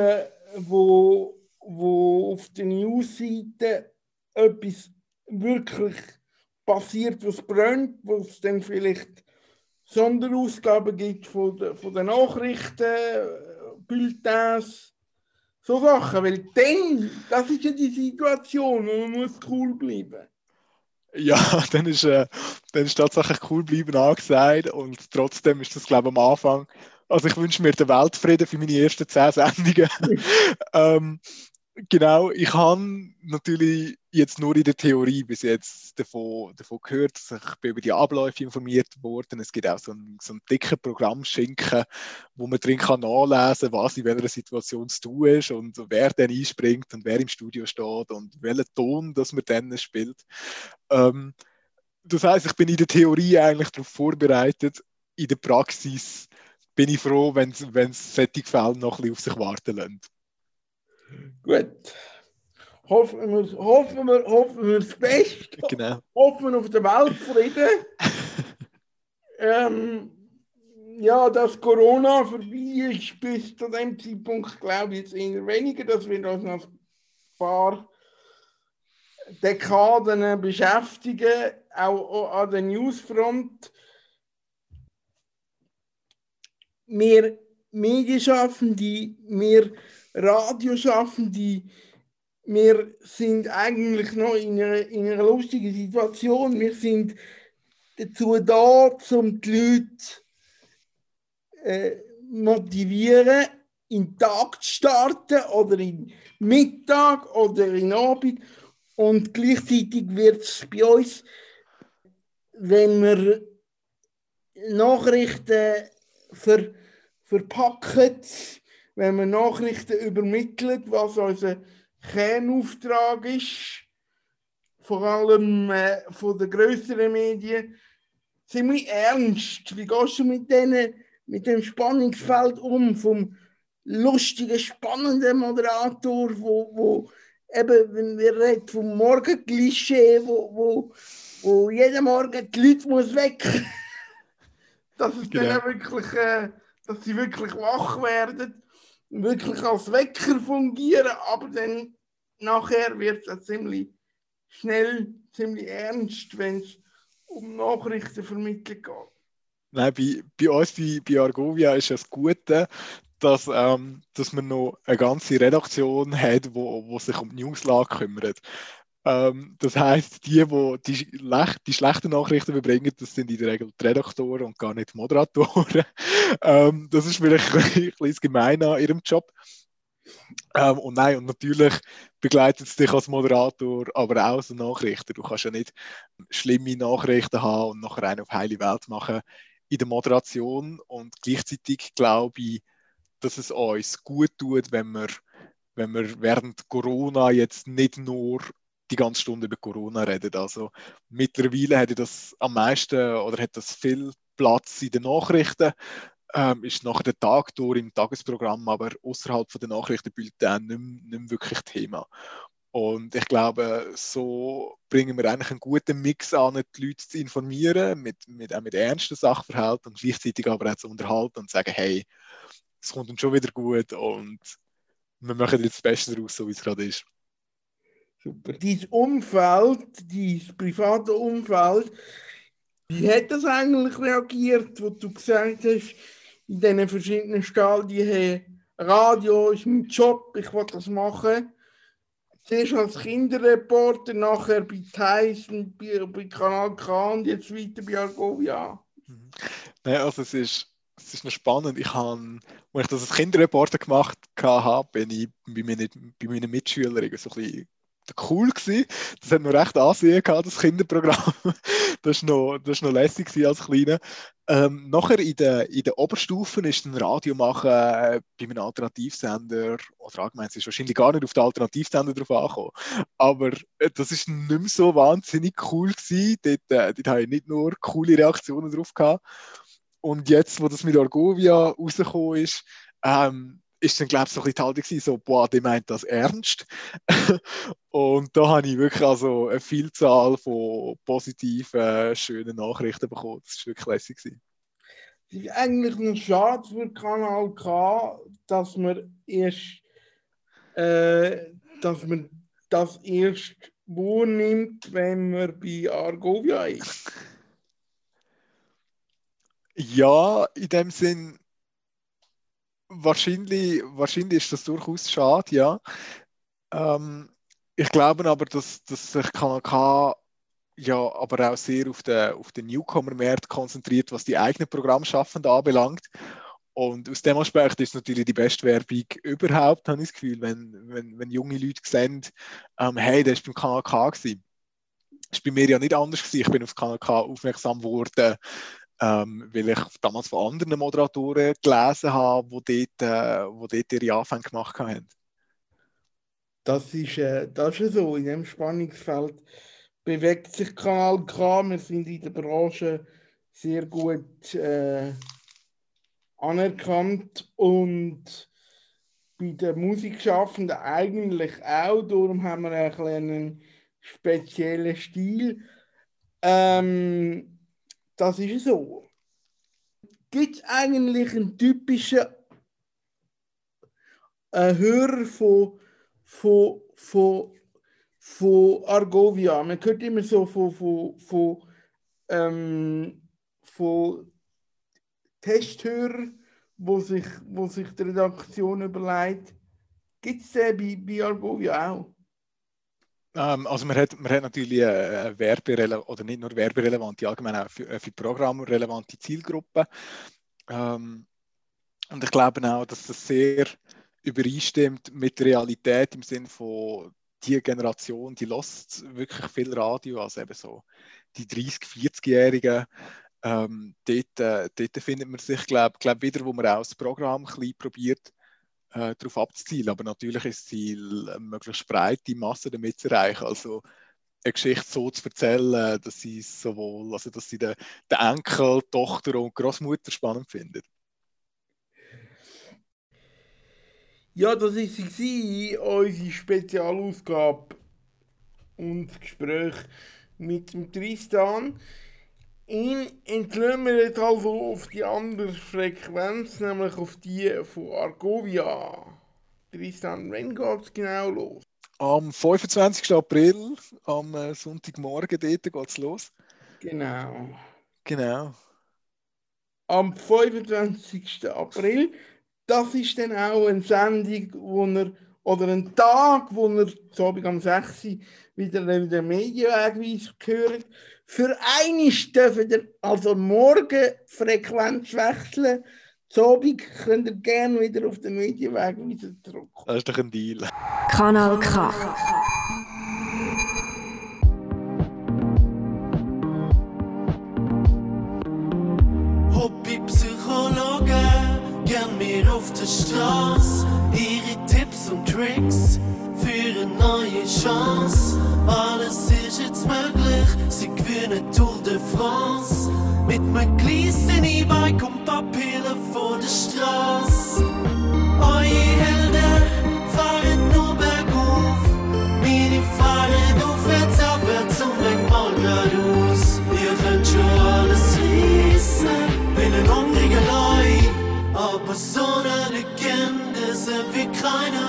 wo, wo auf der Newsseite etwas wirklich passiert, was brennt, wo es dann vielleicht Sonderausgaben gibt von den, von den Nachrichten, Bulletins, so Sachen. Weil dann, das ist ja die Situation, wo man muss cool bleiben Ja, dann ist, äh, dann ist tatsächlich cool bleiben angesagt und trotzdem ist das, glaube ich, am Anfang. Also ich wünsche mir den Weltfrieden für meine ersten zehn Sendungen. ähm, genau, ich habe natürlich jetzt nur in der Theorie bis jetzt davon, davon gehört, dass ich bin über die Abläufe informiert worden. Es gibt auch so einen, so einen dicken Programmschinken, wo man drin kann nachlesen kann, was in welcher Situation zu tun ist und wer dann einspringt und wer im Studio steht und welchen Ton das man dann spielt. Ähm, das heißt, ich bin in der Theorie eigentlich darauf vorbereitet. In der Praxis bin ich froh, wenn es solche Fälle noch ein bisschen auf sich warten lassen. Gut. Hoffen wir, hoffen wir, hoffen wir das Beste. Genau. Hoffen wir auf den Weltfrieden. ähm, ja, dass Corona vorbei ist, bis zu dem Zeitpunkt glaube ich jetzt eher weniger. Das wird uns noch ein paar Dekaden beschäftigen, auch an der Newsfront. Wir Medienschaffende, wir Radioschaffende, wir sind eigentlich noch in einer, in einer lustigen Situation. Wir sind dazu da, um die Leute äh, motivieren, in den Tag zu starten oder in Mittag oder in Abend. Und gleichzeitig wird es bei uns, wenn wir Nachrichten ver, verpacken, wenn wir Nachrichten übermitteln, was unser Kernauftrag ist, vor allem äh, von den größeren Medien, ziemlich ernst. Wie gehst du mit, denen, mit dem Spannungsfeld um, vom lustigen, spannenden Moderator, wo, wo eben, wenn wir reden vom Morgenklischee, wo, wo, wo jeden Morgen die Leute muss wecken dass es Genau. dann auch wirklich, äh, dass sie wirklich wach werden, wirklich als Wecker fungieren, aber dann nachher wird es ziemlich schnell, ziemlich ernst, wenn es um Nachrichtenvermittlung geht. Nein, bei, bei uns, bei, bei Argovia, ist das Gute, dass, ähm, dass man noch eine ganze Redaktion hat, wo, wo sich um die Newslage kümmert. Ähm, das heißt, die, wo die, die schlechten Nachrichten überbringen, das sind in der Regel die Redaktoren und gar nicht die Moderatoren. ähm, das ist vielleicht ein bisschen gemein an ihrem Job. Ähm, und nein, und natürlich begleitet es dich als Moderator, aber auch als Nachrichter. Du kannst ja nicht schlimme Nachrichten haben und nachher einen auf heile Welt machen in der Moderation. Und gleichzeitig glaube ich, dass es uns gut tut, wenn wir, wenn wir während Corona jetzt nicht nur die ganze Stunde über Corona reden. Also mittlerweile hat das am meisten oder hat das viel Platz in den Nachrichten. ähm, ist nachher der Tag durch im Tagesprogramm, aber außerhalb von der Nachrichtenbulletin nicht, mehr- nicht wirklich Thema. Und ich glaube, so bringen wir eigentlich einen guten Mix an, die Leute zu informieren, mit, mit, auch mit ernsten Sachverhalten und gleichzeitig aber auch zu unterhalten und zu sagen, hey, es kommt uns schon wieder gut und wir machen jetzt das Beste daraus, so wie es gerade ist. Super. Dein Umfeld, dein private Umfeld, wie hat das eigentlich reagiert, wo du gesagt hast, in diesen verschiedenen Stadien, hey, Radio ist mein Job, ich will das machen. Zuerst als Kinderreporter, nachher bei Tyson, bei, bei Kanal K und jetzt weiter bei Argovia. Nein, also es ist, es ist noch spannend. Ich habe, als ich das als Kinderreporter gemacht habe, bin ich bei meinen, bei meinen Mitschülern so ein bisschen cool gewesen. Das hat noch recht Ansehen gehabt, das Kinderprogramm. Das war noch, noch lässig als Kleiner. Ähm, nachher in den, in den Oberstufen ist ein Radio machen äh, bei einem Alternativsender, oder allgemein, es ist wahrscheinlich gar nicht auf den Alternativsender drauf angekommen, aber äh, das ist nicht mehr so wahnsinnig cool gewesen. Dort, äh, dort habe ich nicht nur coole Reaktionen drauf gehabt. Und jetzt, wo das mit Argovia rausgekommen ist, ähm, ist dann, glaube ich, so ein bisschen die Haltung gewesen, so, boah, der meint das ernst. und da habe ich wirklich also eine Vielzahl von positiven, schönen Nachrichten bekommen. Das war wirklich lässig. Gewesen. Es ist eigentlich noch schade für Kanal K, dass man erst, äh, dass man das erst wahrnimmt, wenn man bei Argovia ist. Ja, in dem Sinn, wahrscheinlich, wahrscheinlich ist das durchaus schade, ja. Ähm, ich glaube aber, dass, dass sich Kanal K ja aber auch sehr auf den, auf den Newcomer-Markt konzentriert, was die eigenen Programmschaffenden anbelangt. Und aus dem Aspekt ist es natürlich die beste Werbung überhaupt, habe ich das Gefühl, wenn, wenn, wenn junge Leute sehen, ähm, hey, der ist beim Kanal K. Das war bei mir ja nicht anders gewesen. Ich bin auf Kanal K aufmerksam geworden, ähm, weil ich damals von anderen Moderatoren gelesen habe, die dort, äh, wo dort ihre Anfänge gemacht haben. Das ist, äh, das ist so, in dem Spannungsfeld bewegt sich Kanal K. Wir sind in der Branche sehr gut äh, anerkannt und bei den Musikschaffenden eigentlich auch. Darum haben wir einen speziellen Stil. Ähm, das ist so. Gibt es eigentlich einen typischen äh, Hörer von, von, von, von Argovia? Man hört immer so von, von, von, ähm, von Testhörern, wo sich, wo sich die Redaktion überlegt. Gibt es den bei, bei Argovia auch? Ähm, also man hat, man hat natürlich äh, werberele oder nicht nur werberelevante, allgemein auch für, äh, für Programme relevante Zielgruppen. Ähm, und ich glaube auch, dass das sehr übereinstimmt mit der Realität im Sinne von die Generation, die lässt wirklich viel Radio, also eben so die 30-, 40-Jährigen. Ähm, dort, äh, dort findet man sich, glaube glaub, wieder, wo man auch das Programm ein probiert, äh, darauf abzuzielen. Aber natürlich ist das Ziel, eine möglichst breite Masse damit zu erreichen. Also eine Geschichte so zu erzählen, dass sie sowohl, also dass sie den, den Enkel, Tochter und Großmutter spannend findet. Ja, das war sie, unsere Spezialausgabe und das Gespräch mit dem Tristan. Ihn entlösen wir jetzt also auf die andere Frequenz, nämlich auf die von Argovia. Tristan, wann geht es genau los? Am 25. April, am äh, Sonntagmorgen, dort geht es los. Genau. Genau. Am 25. April, das ist dann auch eine Sendung, wo er, oder ein Tag, wo er so am 6. Uhr wieder in den Medienwegweis gehört. Für einiges dürfen ihr also morgen Frequenz wechseln. Abend könnt ihr gerne wieder auf den Medienwegweiser zurückkommen. Das ist doch ein Deal. Kanal K. Hobbypsychologe, gern mehr auf der Straße. Ihre Tipps und Tricks für eine neue Chance. Alles ist jetzt möglich, Sie gewinnen Tour de France mit mijn glissen E-Bike und Papieren vor der Straße. Eure Helden fahren nur bergauf, meine fahren aufwärts, abwärts und weg manchmal geradeaus. Ihr könnt schon alles rissen, bin ein hungriger Leu, aber so eine Legende sind wie keiner.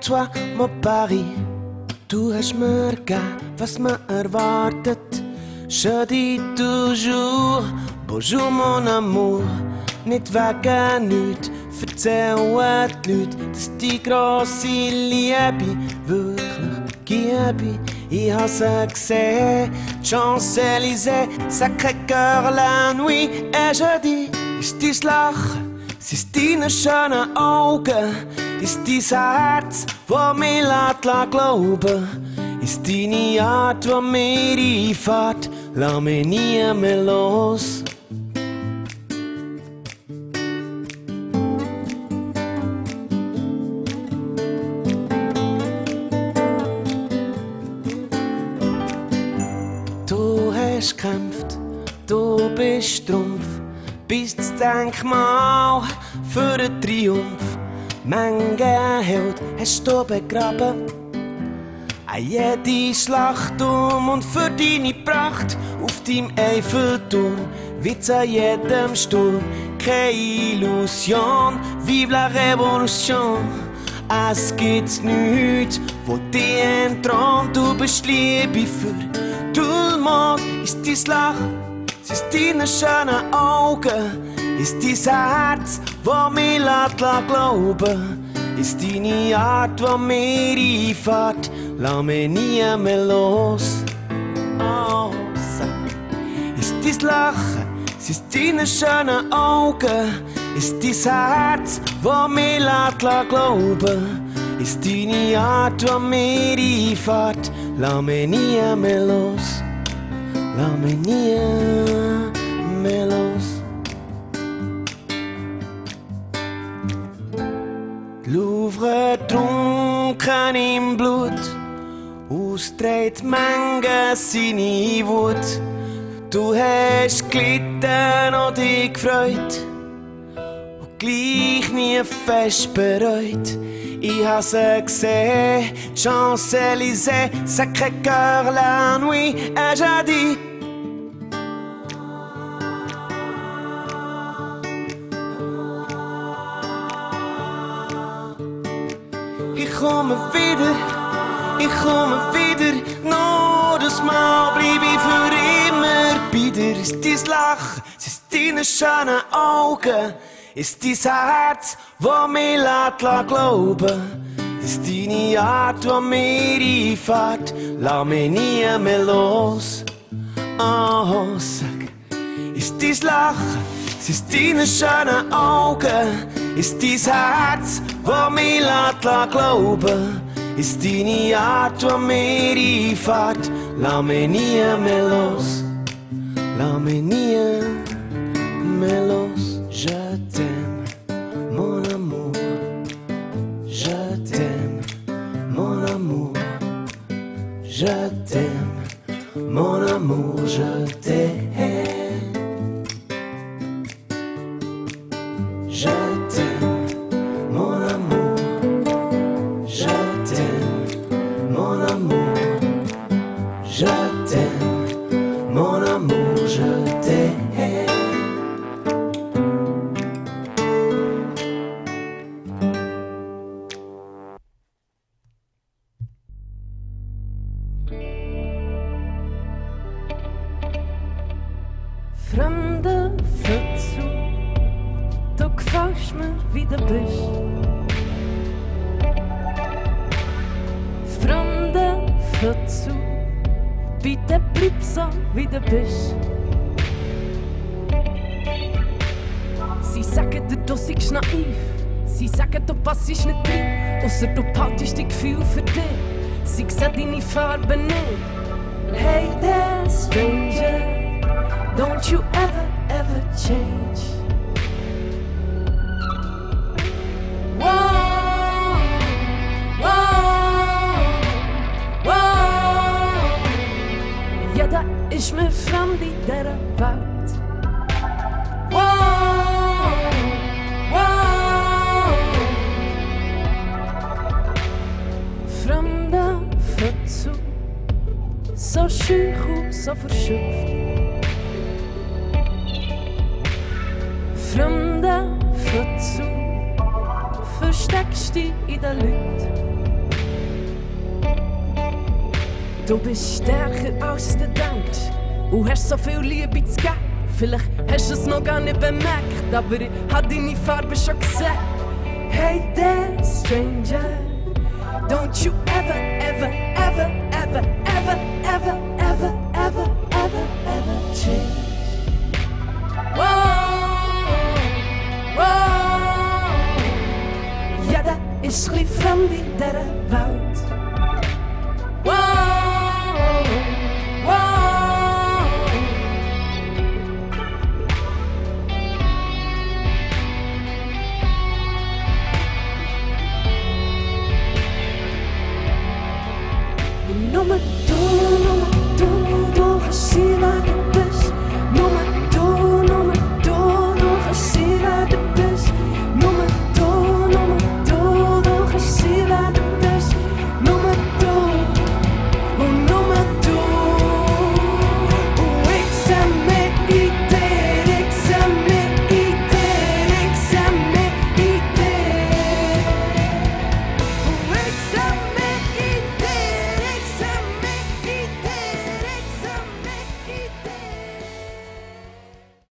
zwar mit Paris. Du hast mir gegeben, was erwartet. Je dis toujours, bonjour mon amour. Nicht wegen nichts, erzählen die Leute, dass die grosse Liebe wirklich gebe. Ich hasse gesehen, Champs-Élysées, Sacré-Cœur la nuit. Et je dis, ist dein Lachen, sind deine schönen Augen. Ist dein Herz, das mich lässt, glauben Ist deine Art, die mir einfährt Lass mich nie mehr los. Du hast gekämpft, du bist Trumpf, bist das Denkmal für den Triumph. Menge Held hast du begraben. An jede Schlacht um und für deine Pracht auf deinem Eiffelturm wie zu jedem Sturm. Keine Illusion, vive la Revolution. Es gibt nichts, wo dich entthront. Du bist Liebe für Dulmond. Ist dein Lachen, es ist deine schönen Augen, ist dein Herz was mich lässt glauben ist deine Art, was mir einfährt. Lass mich nie mehr los. Ist dein Lachen, sind deine schönen Augen, ist dein Herz, was mir lässt glauben ist deine Art, was mir einfährt. Lass mich nie mehr los. Lass mich nie mehr los. Louvre trunken im Blut, ausdreht Menge seine Wut. Du hast gelitten und dich gefreut und gleich nie fest bereut. Ich habe sie Champs-Élysées, Sacré-Cœur, la nuit, et j'ai komme wieder, ich komme wieder, nur das Mal bleib ich für immer. Bei dir. Ist dein Lachen, ist deine schönen Augen, ist dein Herz, wo mir lässt la glauben. Ist deine Art, wo mir einfährt, lass mich nie mehr los. Oh, sag, ist dein Lachen, ist deine schönen Augen, ist dein Herz, lässt la globe is dini atua meri fact. La menia melos. La menia melos. Je t'aime mon amour. Je t'aime mon amour. Je t'aime mon amour. Je t'aime. ich mig fram dit där det wow, wow. Fram där so Så sjuk och så förtjuft Fram där die Förstärks i det Du bist stärker als du denkst und hast so viel Liebe zu geben. Vielleicht hast du es noch gar nicht bemerkt, aber ich hab deine Farbe schon gesehen. Hey there, stranger, don't you ever, ever, ever, ever, ever, ever, ever, ever, ever, ever change. Wow, wow. Ja, dat is lief van die derde wou.